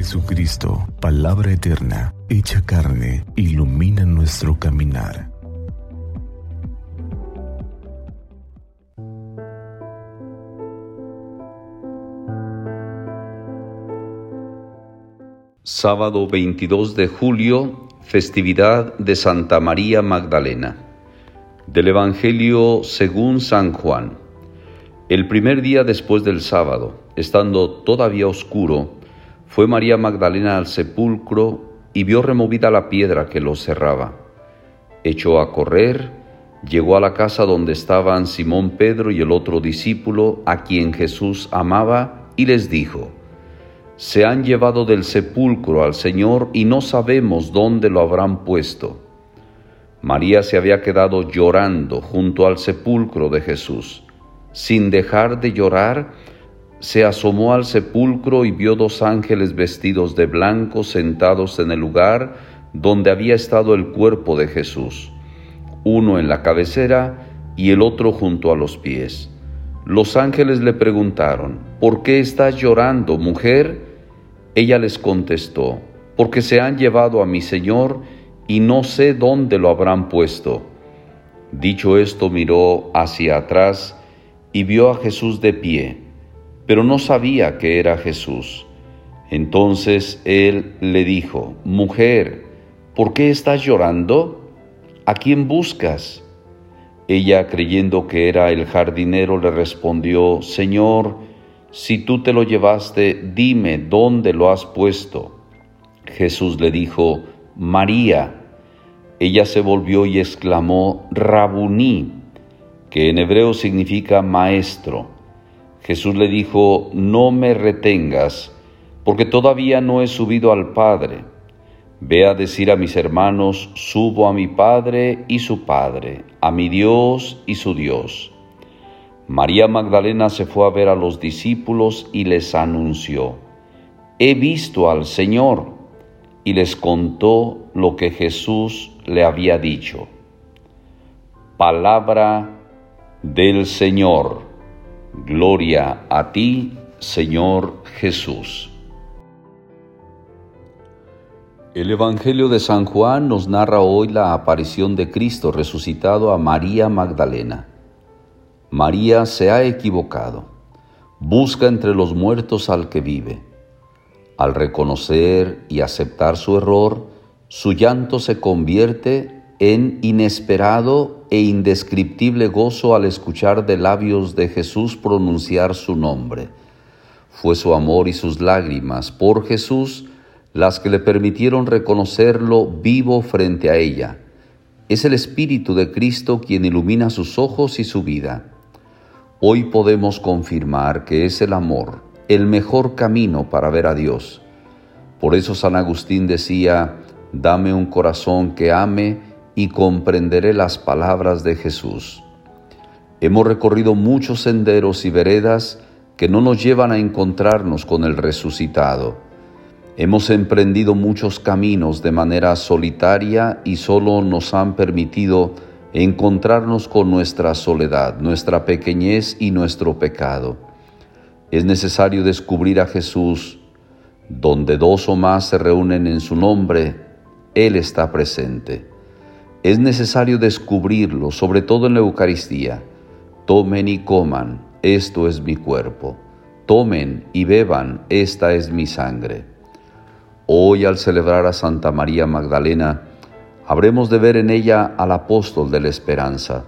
Jesucristo, palabra eterna, hecha carne, ilumina nuestro caminar. Sábado 22 de julio, festividad de Santa María Magdalena. Del Evangelio según San Juan. El primer día después del sábado, estando todavía oscuro, fue María Magdalena al sepulcro y vio removida la piedra que lo cerraba. Echó a correr, llegó a la casa donde estaban Simón Pedro y el otro discípulo a quien Jesús amaba y les dijo, Se han llevado del sepulcro al Señor y no sabemos dónde lo habrán puesto. María se había quedado llorando junto al sepulcro de Jesús. Sin dejar de llorar, se asomó al sepulcro y vio dos ángeles vestidos de blanco sentados en el lugar donde había estado el cuerpo de Jesús, uno en la cabecera y el otro junto a los pies. Los ángeles le preguntaron, ¿por qué estás llorando, mujer? Ella les contestó, porque se han llevado a mi Señor y no sé dónde lo habrán puesto. Dicho esto, miró hacia atrás y vio a Jesús de pie pero no sabía que era Jesús. Entonces él le dijo, Mujer, ¿por qué estás llorando? ¿A quién buscas? Ella, creyendo que era el jardinero, le respondió, Señor, si tú te lo llevaste, dime dónde lo has puesto. Jesús le dijo, María. Ella se volvió y exclamó, Rabuní, que en hebreo significa maestro. Jesús le dijo, no me retengas, porque todavía no he subido al Padre. Ve a decir a mis hermanos, subo a mi Padre y su Padre, a mi Dios y su Dios. María Magdalena se fue a ver a los discípulos y les anunció, he visto al Señor, y les contó lo que Jesús le había dicho. Palabra del Señor. Gloria a ti, Señor Jesús. El Evangelio de San Juan nos narra hoy la aparición de Cristo resucitado a María Magdalena. María se ha equivocado. Busca entre los muertos al que vive. Al reconocer y aceptar su error, su llanto se convierte en inesperado e indescriptible gozo al escuchar de labios de Jesús pronunciar su nombre. Fue su amor y sus lágrimas por Jesús las que le permitieron reconocerlo vivo frente a ella. Es el Espíritu de Cristo quien ilumina sus ojos y su vida. Hoy podemos confirmar que es el amor el mejor camino para ver a Dios. Por eso San Agustín decía, dame un corazón que ame y comprenderé las palabras de Jesús. Hemos recorrido muchos senderos y veredas que no nos llevan a encontrarnos con el resucitado. Hemos emprendido muchos caminos de manera solitaria y solo nos han permitido encontrarnos con nuestra soledad, nuestra pequeñez y nuestro pecado. Es necesario descubrir a Jesús. Donde dos o más se reúnen en su nombre, Él está presente. Es necesario descubrirlo, sobre todo en la Eucaristía. Tomen y coman, esto es mi cuerpo. Tomen y beban, esta es mi sangre. Hoy al celebrar a Santa María Magdalena, habremos de ver en ella al apóstol de la esperanza.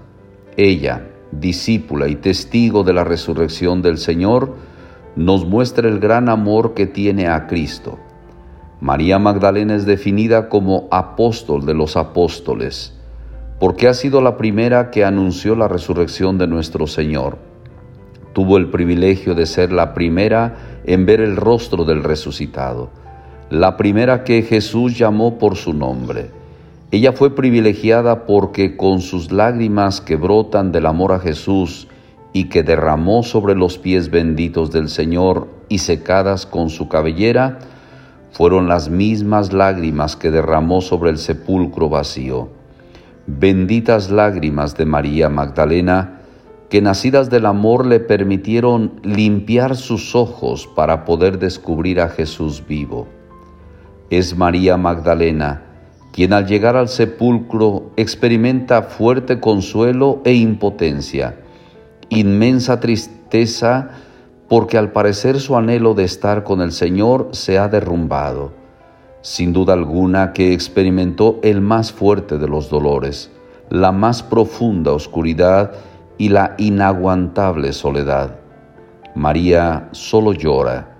Ella, discípula y testigo de la resurrección del Señor, nos muestra el gran amor que tiene a Cristo María Magdalena es definida como apóstol de los apóstoles, porque ha sido la primera que anunció la resurrección de nuestro Señor. Tuvo el privilegio de ser la primera en ver el rostro del resucitado, la primera que Jesús llamó por su nombre. Ella fue privilegiada porque con sus lágrimas que brotan del amor a Jesús y que derramó sobre los pies benditos del Señor y secadas con su cabellera, fueron las mismas lágrimas que derramó sobre el sepulcro vacío. Benditas lágrimas de María Magdalena, que nacidas del amor le permitieron limpiar sus ojos para poder descubrir a Jesús vivo. es María Magdalena, quien al llegar al sepulcro experimenta fuerte consuelo e impotencia, inmensa tristeza, porque al parecer su anhelo de estar con el Señor se ha derrumbado. Sin duda alguna que experimentó el más fuerte de los dolores, la más profunda oscuridad y la inaguantable soledad. María solo llora.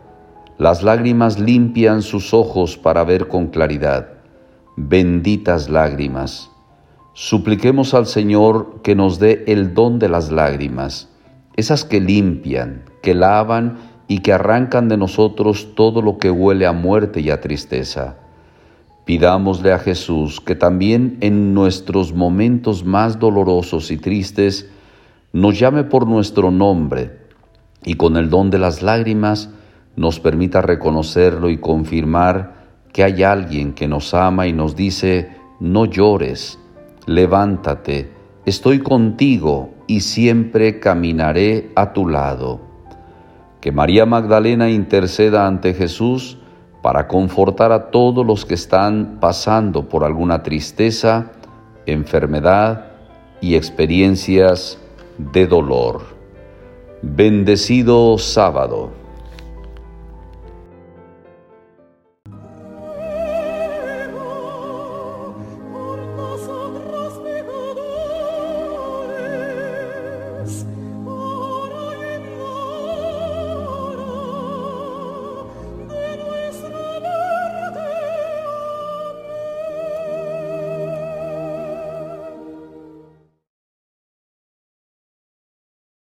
Las lágrimas limpian sus ojos para ver con claridad. Benditas lágrimas. Supliquemos al Señor que nos dé el don de las lágrimas, esas que limpian, que lavan y que arrancan de nosotros todo lo que huele a muerte y a tristeza. Pidámosle a Jesús que también en nuestros momentos más dolorosos y tristes nos llame por nuestro nombre y con el don de las lágrimas nos permita reconocerlo y confirmar que hay alguien que nos ama y nos dice, no llores, levántate, estoy contigo y siempre caminaré a tu lado. Que María Magdalena interceda ante Jesús para confortar a todos los que están pasando por alguna tristeza, enfermedad y experiencias de dolor. Bendecido sábado.